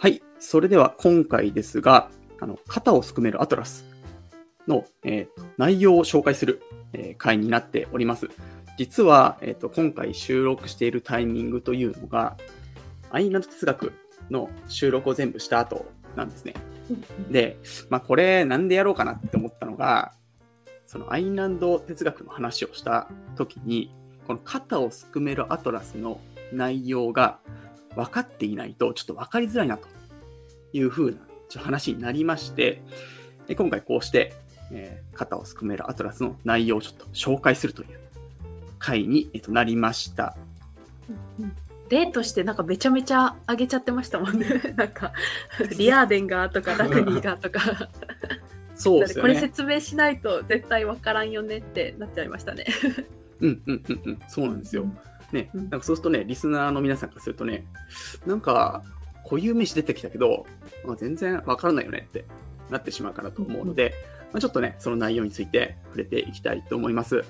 はい。それでは今回ですが、あの肩をすくめるアトラスの、えー内容を紹介する、えー回になっております。実は、えーと今回収録しているタイミングというのが、アインランド哲学の収録を全部した後なんですね。で、まあ、これなんでやろうかなって思ったのが、そのアインランド哲学の話をした時に、この肩をすくめるアトラスの内容が分かっていないとちょっと分かりづらいなというふうな話になりまして、で今回こうして、えー肩をすくめるアトラスの内容をちょっと紹介するという回に、えっとなりました。例としてなんかめちゃめちゃ上げちゃってましたもんね。なんかリアーデンがとかラグニーがとか、そうですよね。これ説明しないと絶対わからんよねってなっちゃいましたね。うんうんうんうん、そうなんですよ。ね、うんなんかそうするとね、リスナーの皆さんからするとね、なんか固有名詞出てきたけど、まあ、全然わからないよねってなってしまうかなと思うので、まあ、ちょっとね、その内容について触れていきたいと思います。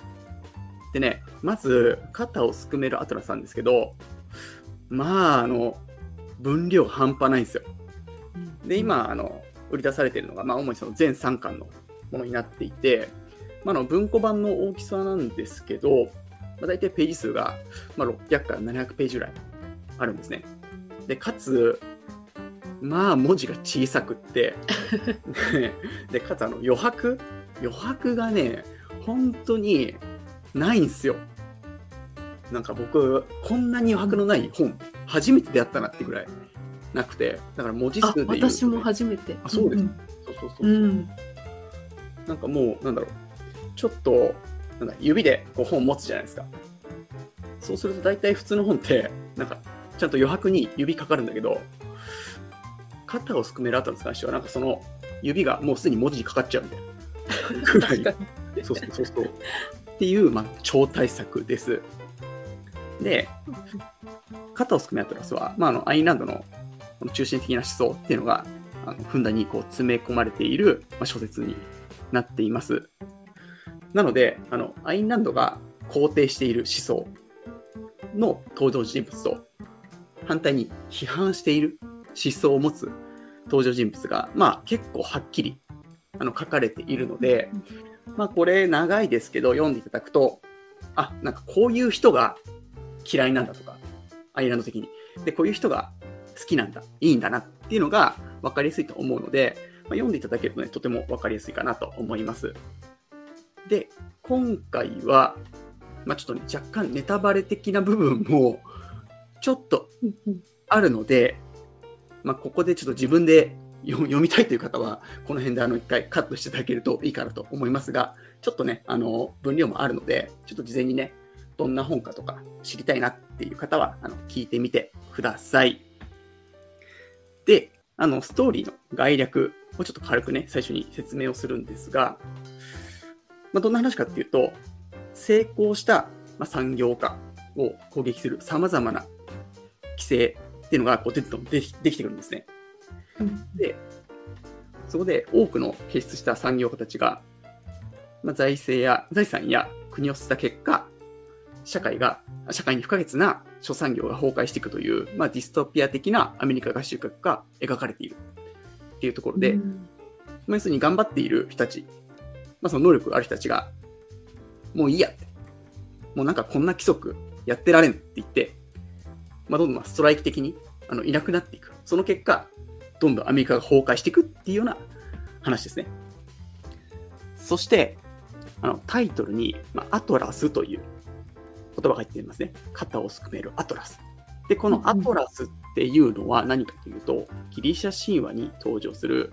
でね、まず、肩をすくめるアトラスなんですけど、まあ、あの、分量半端ないんですよ。で、今、あの、売り出されているのが、まあ、主にその全3巻のものになっていて、まあ、あの文庫版の大きさなんですけど、まあ、大体ページ数が、まあ、600から700ページぐらいあるんですね。で、かつ、まあ、文字が小さくって、で で、かつ、あの、余白？余白がね、本当にないんですよ。なんか僕、こんなに余白のない本、初めて出会ったなってぐらいなくて、だから文字あ数で言うとね、私も初めて。あそうですんそうそうそう。うん。なんかもう、なんだろう、ちょっと、なんだ指でこう本持つじゃないですか。そうすると大体普通の本って、なんか、ちゃんと余白に指かかるんだけど、肩をすくめる後に関しては、なんかその指がもうすでに文字にかかっちゃうみたいな。ぐらい。そうそうそうそう。っていう、まあ、超大作です。で、肩をすくめアトラスは、まあ、あのアインランドのこの中心的な思想っていうのが、あのふんだんにこう詰め込まれている、まあ、小説になっています。なので、あのアインランドが肯定している思想の登場人物と、反対に批判している思想を持つ登場人物が、まあ、結構はっきりあの書かれているので、まあこれ長いですけど読んでいただくと、あ、なんかこういう人が嫌いなんだとか、アイランド的に。で、こういう人が好きなんだ、いいんだなっていうのが分かりやすいと思うので、まあ、読んでいただけるとね、とても分かりやすいかなと思います。で、今回は、まあちょっとね、若干ネタバレ的な部分もちょっとあるので、まあ、ここでちょっと自分で読みたいという方は、この辺であの一回カットしていただけるといいかなと思いますが、ちょっとね、あの分量もあるので、ちょっと事前にね、どんな本かとか知りたいなっていう方は、あの聞いてみてください。で、あのストーリーの概略をちょっと軽くね、最初に説明をするんですが、まあ、どんな話かっていうと、成功した、まあ、産業化を攻撃する様々な規制っていうのがこうどんどんできてくるんですね。で、そこで多くの傑出した産業家たちが、まあ、財政や財産や国を捨てた結果、社会が、社会に不可欠な諸産業が崩壊していくという、まあ、ディストピア的なアメリカ合衆国が描かれているっていうところで、うんまあ要するに頑張っている人たち、まあ、その能力ある人たちが、もういいやって、もうなんかこんな規則やってられんって言って、まあ、どんどんストライキ的にあのいなくなっていく。その結果、どんどんアメリカが崩壊していくっていうような話ですね。そして、あのタイトルに、まあ、アトラスという言葉が入っていますね。肩をすくめるアトラス。で、このアトラスっていうのは何かというと、ギリシャ神話に登場する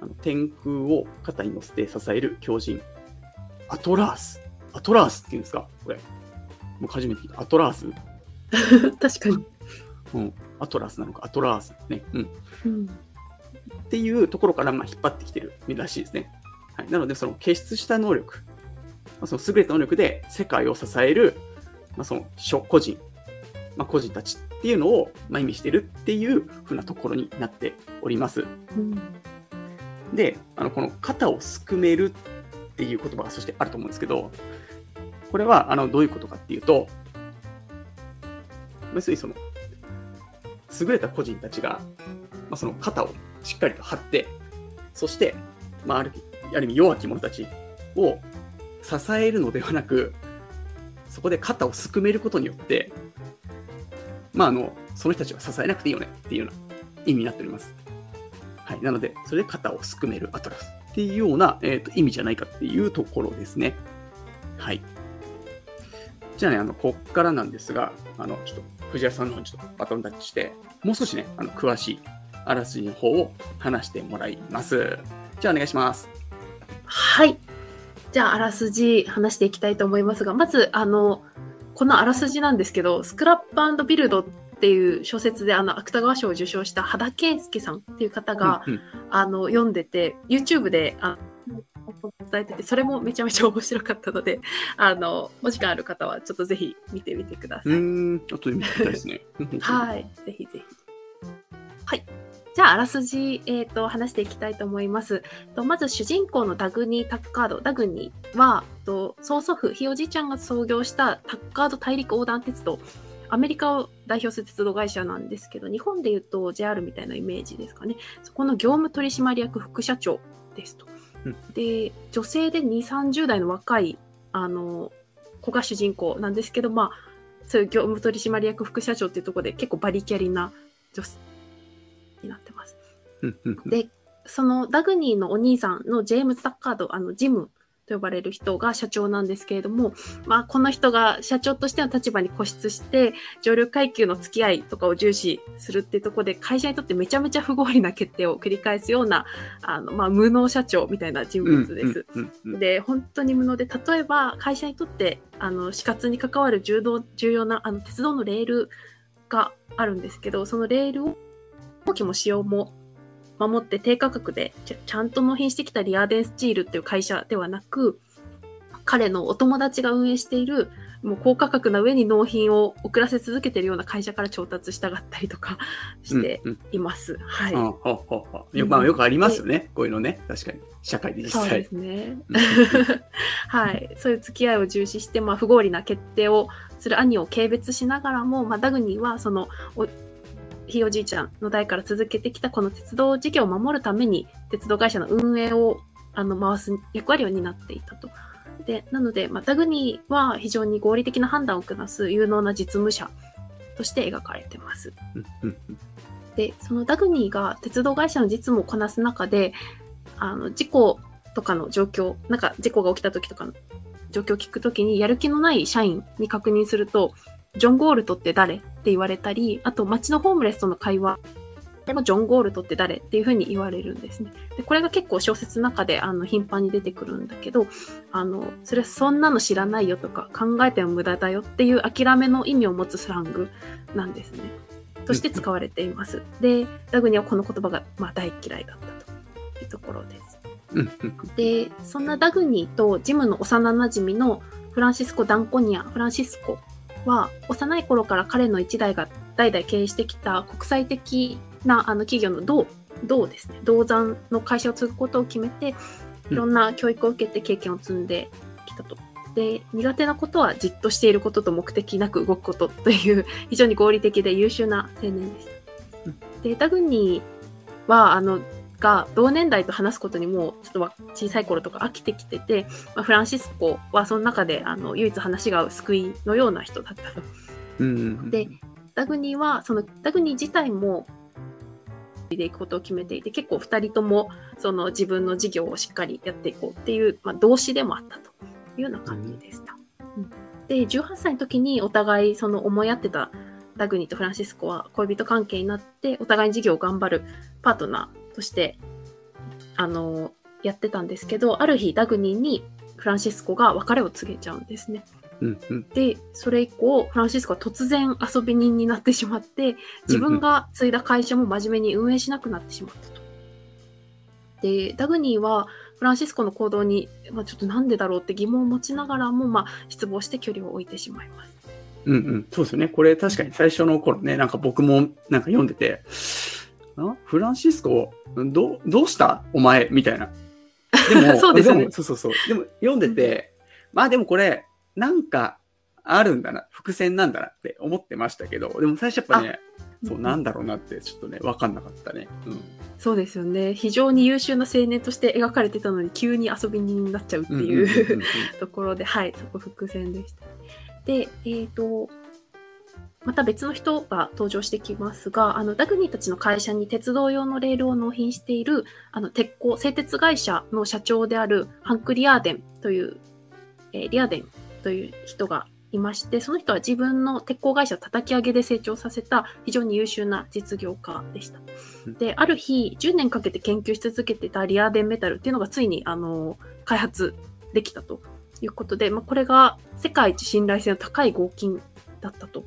あの天空を肩に乗せて支える狂人、アトラース。アトラースっていうんですか？これ。僕初めて聞いた。アトラース？確かに。うん。アトラスなのか、アトラースね。うん。うんっていうところからまあ引っ張ってきてるらしいですね。はい、なので、その傑出した能力、まあ、その優れた能力で世界を支える、まあ、その諸個人、まあ、個人たちっていうのをまあ意味してるっていうふうなところになっております。うんで、あのこの肩をすくめるっていう言葉がそしてあると思うんですけど、これはあのどういうことかっていうと、要するにその優れた個人たちがまあ、その肩をしっかりと張って、そして、まあ、あるある意味弱き者たちを支えるのではなく、そこで肩をすくめることによって、まあ、あの、その人たちは支えなくていいよねっていうような意味になっております。はい。なので、それで肩をすくめるアトラスっていうような、えー、と意味じゃないかっていうところですね。はい。じゃあね、あの、こっからなんですが、あの、ちょっと藤原さんの方にちょっとバトンタッチして、もう少しね、あの、詳しいあらすじの方を話してもらいます。じゃあお願いします。はい。じゃあ、あらすじ話していきたいと思いますが、まず、あの、このあらすじなんですけど、スクラップビルドっていう小説で、あの、芥川賞を受賞した羽田圭介さんっていう方が、うんうんあの、読んでて、YouTube で、あ伝えてて、それもめちゃめちゃ面白かったので、あの、お時間ある方は、ちょっとぜひ見てみてください。うーん、後で見てみたいですね。はい、ぜひぜひ。はい。じゃあ、あらすじ、えっ、と、話していきたいと思います。とまず、主人公のダグニー・タッカード。ダグニーは、と曽祖父、ひいおじいちゃんが創業したタッカード大陸横断鉄道。アメリカを代表する鉄道会社なんですけど、日本で言うと JR みたいなイメージですかね。そこの業務取締役副社長ですと。うんで、女性で2、30代の若い、あの、子が主人公なんですけど、まあ、そういう業務取締役副社長っていうところで結構バリキャリな女性になってます。で、そのダグニーのお兄さんのジェームズ・タッカード、あのジムと呼ばれる人が社長なんですけれども、まあ、この人が社長としての立場に固執して、上流階級の付き合いとかを重視するっていうところで、会社にとってめちゃめちゃ不合理な決定を繰り返すような、あの、まあ、無能社長みたいな人物です。で本当に無能で例えば会社にとってあの死活に関わる重要重要なあの鉄道のレールがあるんですけどそのレールを納期も使用も守って低価格でちゃんと納品してきたリアーデンスチールっていう会社ではなく彼のお友達が運営しているもう高価格な上に納品を遅らせ続けているような会社から調達したがったりとか してうんうん。います。はい、あほうほうほうよまあよくありますよね、こういうのね、確かに、社会で実際。そうで。すね。うん。はい、そういう付き合いを重視して、まあ、不合理な決定をする兄を軽蔑しながらも、まあ、ダグニーはそのおひいおじいちゃんの代から続けてきたこの鉄道事業を守るために鉄道会社の運営をあの回す役割を担っていたと。でなので、まあ、ダグニーは非常に合理的な判断を下す有能な実務者として描かれてます。でそのダグニーが鉄道会社の実務をこなす中であの事故とかの状況なんか事故が起きた時とかの状況を聞く時にやる気のない社員に確認するとジョン・ゴールトって誰？って言われたりあと街のホームレスとの会話でもジョン・ゴールトって誰？っていうふうに言われるんですね。でこれが結構小説の中であの頻繁に出てくるんだけどあのそれそんなの知らないよとか考えても無駄だよっていう諦めの意味を持つスラングなんですね。として使われています。で、ダグニはこの言葉が、まあ、大嫌いだったというところです。で、そんなダグニーとジムの幼馴染のフランシスコ・ダンコニア、フランシスコは幼い頃から彼の一代が代々経営してきた国際的なあの企業の銅、銅ですね、銅山の会社を継ぐことを決めて、いろんな教育を受けて経験を積んできたと。で、苦手なことはじっとしていることと目的なく動くことという 非常に合理的で優秀な青年でした。で、ダグニーは、あの、が同年代と話すことにもちょっとわ小さい頃とか飽きてきてて、まあ、フランシスコはその中であの唯一話が合う救いのような人だったと。うんうんでダグニーはそのダグニー自体もでいくことを決めていて結構2人ともその自分の事業をしっかりやっていこうっていう、まあ、動詞でもあったというような感じでした。うんで18歳の時にお互いその思い合ってたダグニーとフランシスコは恋人関係になってお互いに事業を頑張るパートナーとしてあのやってたんですけどある日ダグニーにフランシスコが別れを告げちゃうんですね。うんうんで、それ以降、フランシスコは突然遊び人になってしまって、自分が継いだ会社も真面目に運営しなくなってしまったと。で、ダグニーはフランシスコの行動に、まあ、ちょっとなんでだろうって疑問を持ちながらも、まあ、失望して距離を置いてしまいます。うんうん、そうですよね。これ確かに最初の頃ね、なんか僕もなんか読んでて、あフランシスコ、どうどうした？お前みたいな。でも、そうですよねもそうそうそう。でも読んでて、まあでもこれ、なんかあるんだな、伏線なんだなって思ってましたけど、でも最初やっぱね、そう、なんだろうなって、ちょっとね、わかんなかったね。うん。そうですよね。非常に優秀な青年として描かれてたのに、急に遊び人になっちゃうっていううん ところで、はい、そこ伏線でした。で、えっ、と、また別の人が登場してきますが、あの、ダグニーたちの会社に鉄道用のレールを納品している、あの、鉄鋼、製鉄会社の社長であるハンク・リアーデンという、えーリアーデンという人がいまして、その人は自分の鉄鋼会社を叩き上げで成長させた非常に優秀な実業家でした。で、ある日、10年かけて研究し続けてたリアーデンメタルっていうのがついに、あの、開発できたということで、まあ、これが世界一信頼性の高い合金だったと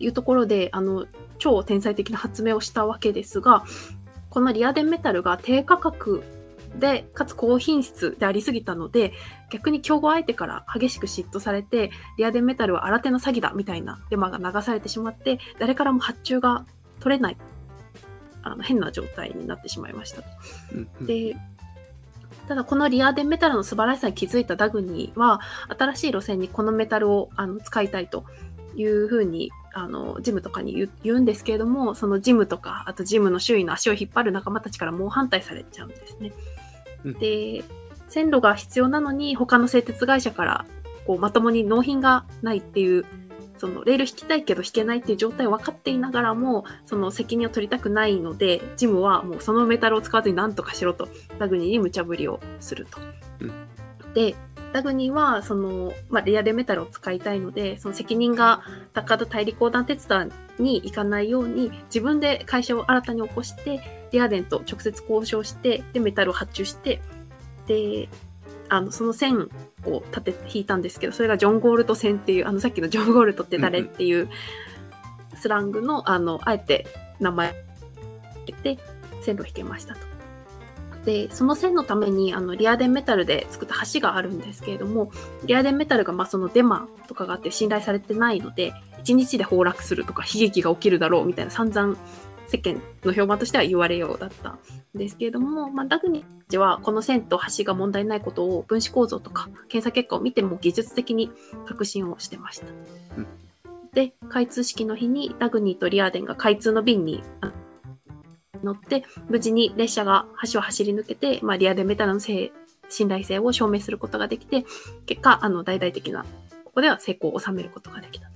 いうところで、あの、超天才的な発明をしたわけですが、このリアデンメタルが低価格で、かつ高品質でありすぎたので、逆に競合相手から激しく嫉妬されて、リアデンメタルは新手の詐欺だみたいなデマが流されてしまって、誰からも発注が取れない、あの変な状態になってしまいましたと。うんうんで、ただこのリアーデンメタルの素晴らしさに気づいたダグニーは、新しい路線にこのメタルをあの使いたいというふうに、あの、ジムとかに言うんですけれども、そのジムとか、あとジムの周囲の足を引っ張る仲間たちから猛反対されちゃうんですね。うんで、線路が必要なのに、他の製鉄会社から、こう、まともに納品がないっていう、そのレール引きたいけど引けないっていう状態を分かっていながらも、その責任を取りたくないので、ジムはもうそのメタルを使わずに何とかしろと、ダグニーに無茶ぶりをすると。うんで、ダグニーは、その、まあ、レアでメタルを使いたいので、その責任が高田大陸横断鉄道に行かないように、自分で会社を新たに起こして、リアデンと直接交渉して、で、メタルを発注して、で、あの、その線を立て、引いたんですけど、それがジョン・ゴールド線っていう、あの、さっきのジョン・ゴールドって誰？っていうスラングの、あの、あえて名前をつけて、線路を引けましたと。で、その線のために、あの、リアデンメタルで作った橋があるんですけれども、リアデンメタルが、まあ、そのデマとかがあって信頼されてないので、1日で崩落するとか悲劇が起きるだろうみたいな散々世間の評判としては言われようだったんですけれども、まあ、ダグニッチはこの線と橋が問題ないことを分子構造とか検査結果を見ても技術的に確信をしてました。うんで、開通式の日にダグニーとリアーデンが開通の便にあ乗って、無事に列車が橋を走り抜けて、まあ、リアーデンメタルの信頼性を証明することができて、結果、あの、大々的な、ここでは成功を収めることができた。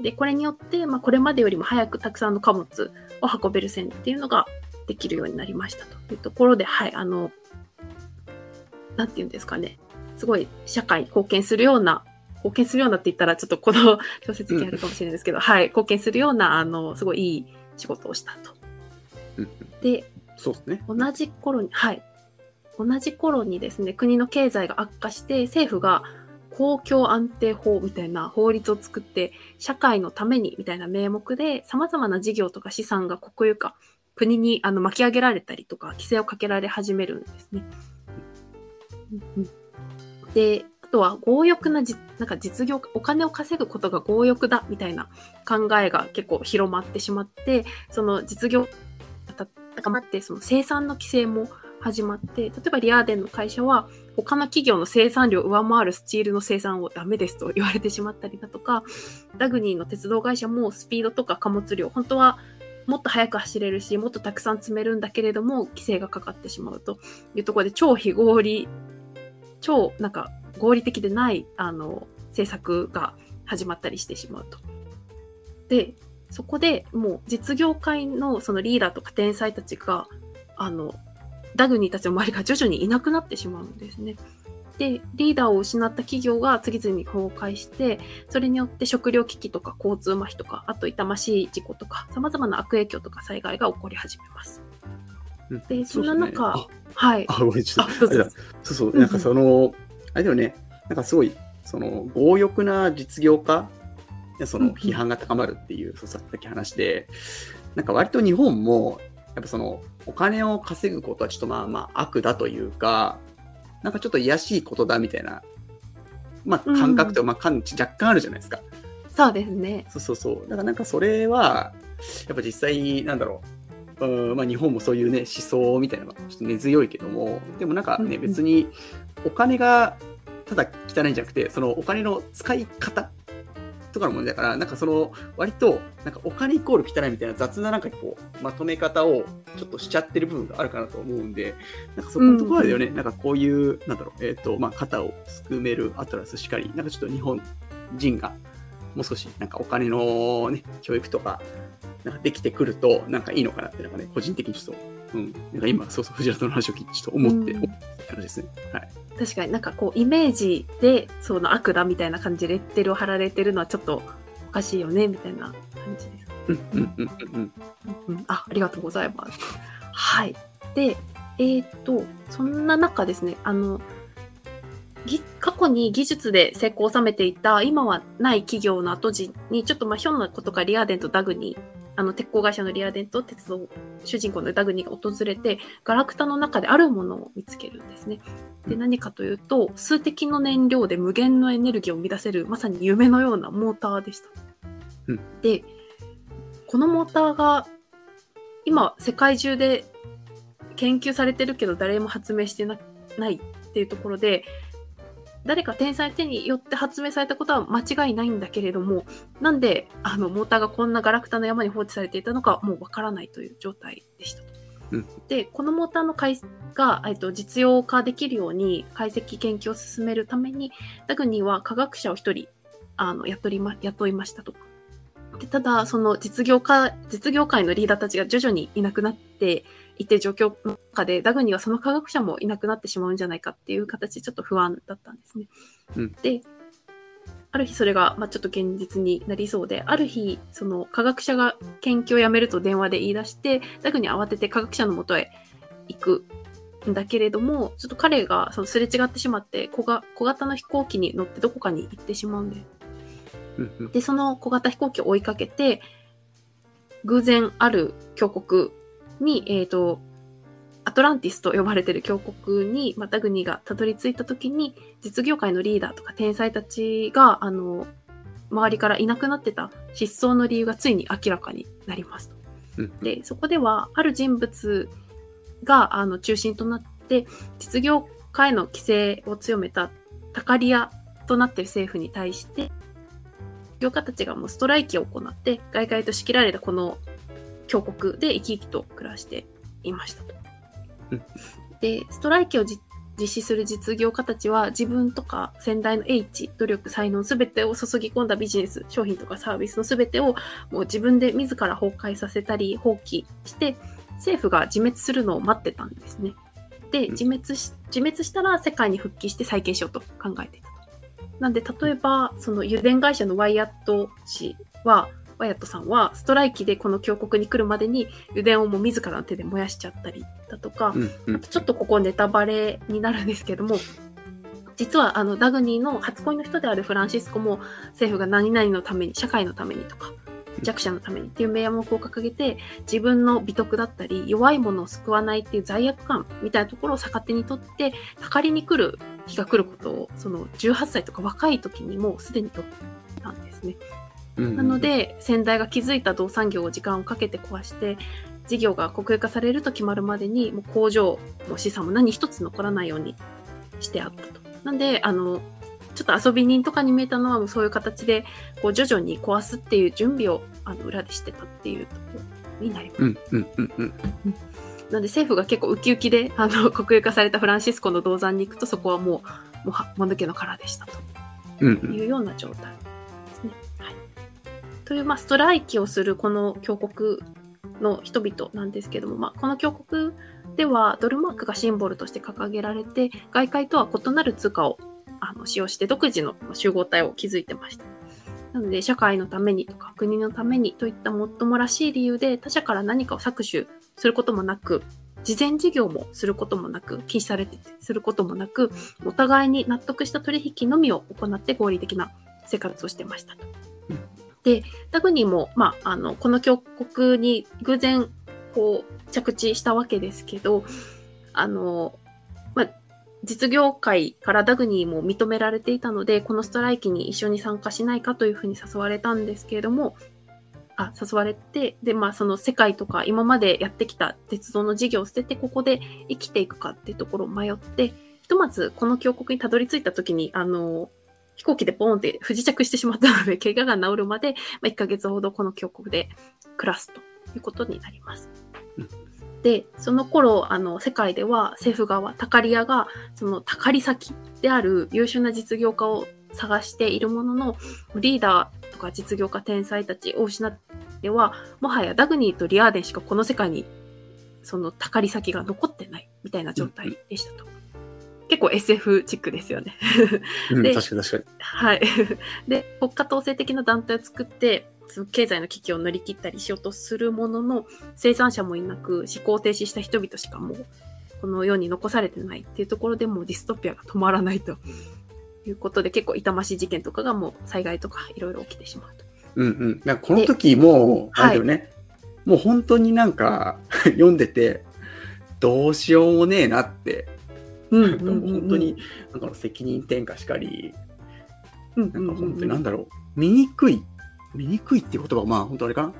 で、これによって、まあ、これまでよりも早くたくさんの貨物を運べる線っていうのができるようになりましたというところで、はい、あの、なんていうんですかね、すごい社会に貢献するような、貢献するようなって言ったら、ちょっとこの 小説にあるかもしれないですけど、はい、貢献するような、あの、すごいいい仕事をしたと。うんで、そうですね。同じ頃に、はい。同じ頃にですね、国の経済が悪化して、政府が公共安定法みたいな法律を作って、社会のためにみたいな名目で、様々な事業とか資産が国有化、国にあの巻き上げられたりとか、規制をかけられ始めるんですね。うんうんで、あとは強欲なじ、なんか実業家、お金を稼ぐことが強欲だみたいな考えが結構広まってしまって、その実業た高まって、その生産の規制も始まって、例えばリアーデンの会社は、他の企業の生産量を上回るスチールの生産をダメですと言われてしまったりだとか、ダグニーの鉄道会社もスピードとか貨物量、本当はもっと速く走れるし、もっとたくさん積めるんだけれども、規制がかかってしまうというところで、超非合理、超なんか合理的でない、あの、政策が始まったりしてしまうと。で、そこでもう実業界のそのリーダーとか天才たちが、あの、ダグニーたちの周りが徐々にいなくなってしまうんですね。で、リーダーを失った企業が次々に崩壊して、それによって食糧危機とか交通麻痺とか、あと痛ましい事故とか、様々な悪影響とか災害が起こり始めます。うんで、そんな中、そうはい。あ、ごめん、ちょっと。そうそう、なんかその、あれだよね、なんかすごい、その、強欲な実業家、その批判が高まるっていう、そうさっき話で、なんか割と日本も、やっぱその、お金を稼ぐことはちょっとまあまあ悪だというか、なんかちょっと癒しいことだみたいな、まあ感覚と、まあ感知若干あるじゃないですか。そうですね。そうそうそう。だからなんかそれは、やっぱ実際、なんだろう、うんまあ、日本もそういうね、思想みたいなのがちょっと根強いけども、でもなんかね、うんうん別にお金がただ汚いんじゃなくて、そのお金の使い方とかの問題だから、なんかその、割と、なんかお金イコール汚いみたいな雑ななんかこう、まとめ方をちょっとしちゃってる部分があるかなと思うんで、なんかそこのところだよね、なんかこういう、なんだろう、えっ、と、まあ、肩をすくめるアトラスしかり、なんかちょっと日本人が、もう少し、なんかお金のね、教育とか、なんかできてくると、なんかいいのかなって、なんかね、個人的にちょっと、うん、なんか今、そうそう、藤原の話を聞いて、ちょっと思って、うん思った感じですね。はい。確かになんかこうイメージでその悪だみたいな感じでレッテルを貼られてるのはちょっとおかしいよねみたいな感じです。うん、うん、うん、うん。うん、あありがとうございます。はい。で、えーっと、そんな中ですね、あの、ぎ過去に技術で成功を収めていた、今はない企業の後地に、ちょっとまあひょんなことがリアデンとダグニー、あの鉄鋼会社のリアデンと鉄道主人公のダグニーが訪れて、ガラクタの中であるものを見つけるんですね。で、何かというと、数滴の燃料で無限のエネルギーを生み出せる、まさに夢のようなモーターでした。うんで、このモーターが、今、世界中で研究されてるけど、誰も発明してなないっていうところで、誰か天才の手によって発明されたことは間違いないんだけれども、なんで、あの、モーターがこんなガラクタの山に放置されていたのか、もうわからないという状態でしたと。うんで、このモーターの解が、えっと、実用化できるように解析研究を進めるために、ダグニーは科学者を一人、あの、雇いま、雇いましたと。でただ、その実業家、実業界のリーダーたちが徐々にいなくなっていて状況の中で、ダグニーはその科学者もいなくなってしまうんじゃないかっていう形でちょっと不安だったんですね。うんで、ある日それが、まあ、ちょっと現実になりそうで、ある日、その科学者が研究をやめると電話で言い出して、ダグニーは慌てて科学者のもとへ行くんだけれども、ちょっと彼がそのすれ違ってしまって小が、小型の飛行機に乗ってどこかに行ってしまうんで。で、その小型飛行機を追いかけて、偶然ある峡谷に、えっ、と、アトランティスと呼ばれている峡谷に、またグニーがたどり着いたときに、実業界のリーダーとか天才たちが、あの、周りからいなくなってた失踪の理由がついに明らかになりますと。うんで、そこでは、ある人物が、あの、中心となって、実業界の規制を強めたタカリアとなっている政府に対して、業家たちがもうストライキを行って、外界と仕切られたこの峡谷で生き生きと暮らしていましたとうん。で、ストライキをじ実施する実業家たちは自分とか先代の英知、努力、才能すべてを注ぎ込んだビジネス、商品とかサービスのすべてをもう自分で自ら崩壊させたり放棄して、政府が自滅するのを待ってたんですね。で、うん自滅し、自滅したら世界に復帰して再建しようと考えていたと。なんで、例えば、その油田会社のワイヤット氏は、ワイヤットさんはストライキでこの峡谷に来るまでに油田をもう自らの手で燃やしちゃったりだとか、うん、うん。ちょっとここネタバレになるんですけども、実はあのダグニーの初恋の人であるフランシスコも政府が何々のために、社会のためにとか、弱者のためにっていう名目を掲げて、自分の美徳だったり、弱いものを救わないっていう罪悪感みたいなところを逆手にとって、たかりに来る日が来ることを、その18歳とか若い時にもうすでにとったんですね。うんなの、で、先代が築いた動産業を時間をかけて壊して、事業が国有化されると決まるまでに、もう工場も資産も何一つ残らないようにしてあったと。なんで、あの、ちょっと遊び人とかに見えたのは、もうそういう形で、こう徐々に壊すっていう準備を、あの、裏でしてたっていうところになります。うん、うん、うん、うん。なんで政府が結構ウキウキで、あの、国有化されたフランシスコの銅山に行くと、そこはもう、もうは、もぬけの殻でしたと。うん、うん。いうような状態ですね。という、まあ、ストライキをするこの峡谷の人々なんですけども、まあ、この峡谷ではドルマークがシンボルとして掲げられて、外界とは異なる通貨をあの使用して独自の集合体を築いてました。なので、社会のためにとか国のためにといったもっともらしい理由で他者から何かを搾取することもなく、事前事業もすることもなく、禁止されてすることもなく、お互いに納得した取引のみを行って合理的な生活をしてましたとうん。で、ダグニーも、まあ、あの、この峡谷に偶然、こう、着地したわけですけど、あの、まあ、実業界からダグニーも認められていたので、このストライキに一緒に参加しないかというふうに誘われたんですけれども、あ、誘われて、で、まあ、その世界とか今までやってきた鉄道の事業を捨てて、ここで生きていくかっていうところを迷って、ひとまずこの峡谷にたどり着いた時に、あの、飛行機でポーンって不時着してしまったので、怪我が治るまで、まあ、1ヶ月ほどこの峡谷で暮らすということになります。で、その頃、あの、世界では政府側、タカリアが、そのタカリ先である優秀な実業家を探しているものの、リーダーとか実業家天才たちを失っては、もはやダグニーとリアーデンしかこの世界に、そのタカリ先が残ってないみたいな状態でしたと。結構 SF チックですよね。うん、で確かに確かに。はい。で、国家統制的な団体を作って、その経済の危機を乗り切ったりしようとするものの、生産者もいなく、思考停止した人々しかもう、この世に残されてないっていうところでもうディストピアが止まらないということで、結構痛ましい事件とかがもう災害とかいろいろ起きてしまうと。うんうん。なんかこの時もう、あれだよね、もう本当になんか 読んでて、どうしようもねえなって、うんなんか 本当に、なんか責任転嫁しかり、うんなんか本当になんだだろう、醜い、醜いっていう言葉はまあ本当あれかな。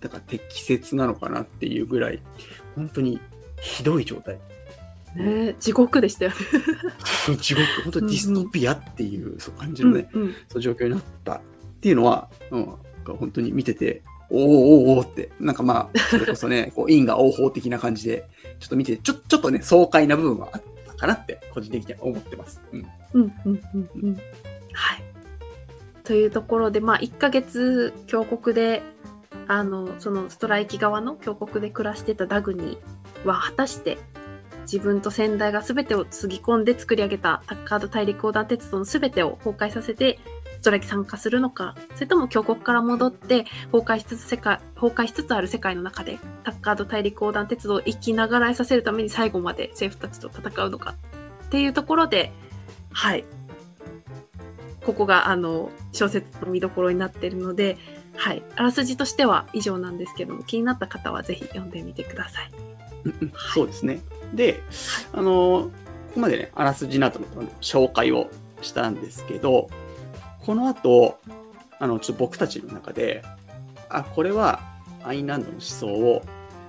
だから適切なのかなっていうぐらい、本当にひどい状態。ね地獄でしたよね。地獄、本当にディストピアっていう、そう感じのね、うんうん。そう状況になったっていうのは、うん、本当に見てて、おーおーおーって、なんかまあ、それこそね、こう因果応報的な感じで、ちょっと見てて、ちょちょっとね、爽快な部分はあったかなって、個人的には思ってます。うん。うんうんうんうんはい。というところで、まあ、1ヶ月峡谷で、あの、そのストライキ側の峡谷で暮らしてたダグニーは、果たして自分と先代が全てをつぎ込んで作り上げたタッカード大陸横断鉄道の全てを崩壊させて、ストライキ参加するのか、それとも峡谷から戻って崩壊しつつ世界、崩壊しつつある世界の中で、タッカード大陸横断鉄道を生きながらえさせるために最後まで政府たちと戦うのかっていうところで、はい。ここが、あの、小説の見どころになっているので、はい。あらすじとしては以上なんですけども、気になった方はぜひ読んでみてください。そうですね。で、あのーここまでね、あらすじなどの紹介をしたんですけど、この後、あの、ちょっと僕たちの中で、あ、これはアインランドの思想を、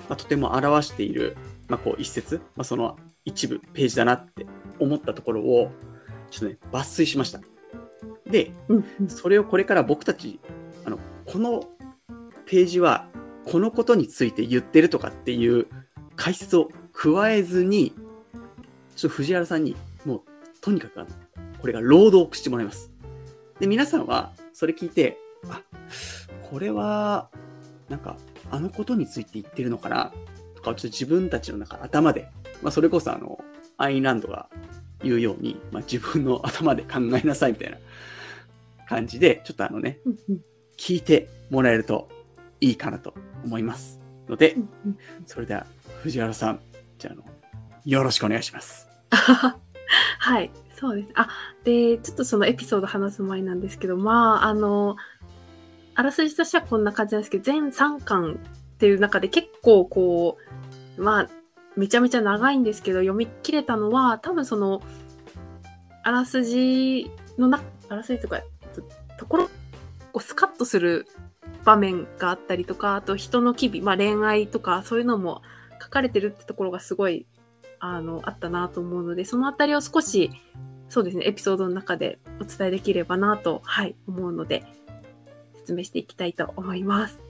まあ、とても表している、まあ、こう一節、まあ、その一部、ページだなって思ったところを、ちょっとね、抜粋しました。で。それをこれから僕たち、あの、このページはこのことについて言ってるとかっていう解説を加えずに、ちょっと藤原さんにもうとにかくあの、これが朗読してもらいます。で、皆さんはそれ聞いて、あ、これは、なんか、あのことについて言ってるのかなとか、ちょっと自分たちの中、頭で、まあ、それこそあの、アインランドが言うように、まあ、自分の頭で考えなさいみたいな感じで、ちょっとあのね、聞いてもらえるといいかなと思います。のでそれでは藤原さん、じゃああの、よろしくお願いします。はい、そうです。あ、で、ちょっとそのエピソード話す前なんですけど、まあ、あの、あらすじとしてはこんな感じなんですけど、全3巻っていう中で結構こう、まあ、めちゃめちゃ長いんですけど、読み切れたのは、多分その、あらすじのな、あらすじとか、とところ、こうスカッとする場面があったりとか、あと人の機微、まあ恋愛とかそういうのも書かれてるってところがすごいあの、あったなと思うので、そのあたりを少し、そうですね、エピソードの中でお伝えできればなと、はい、思うので、説明していきたいと思います。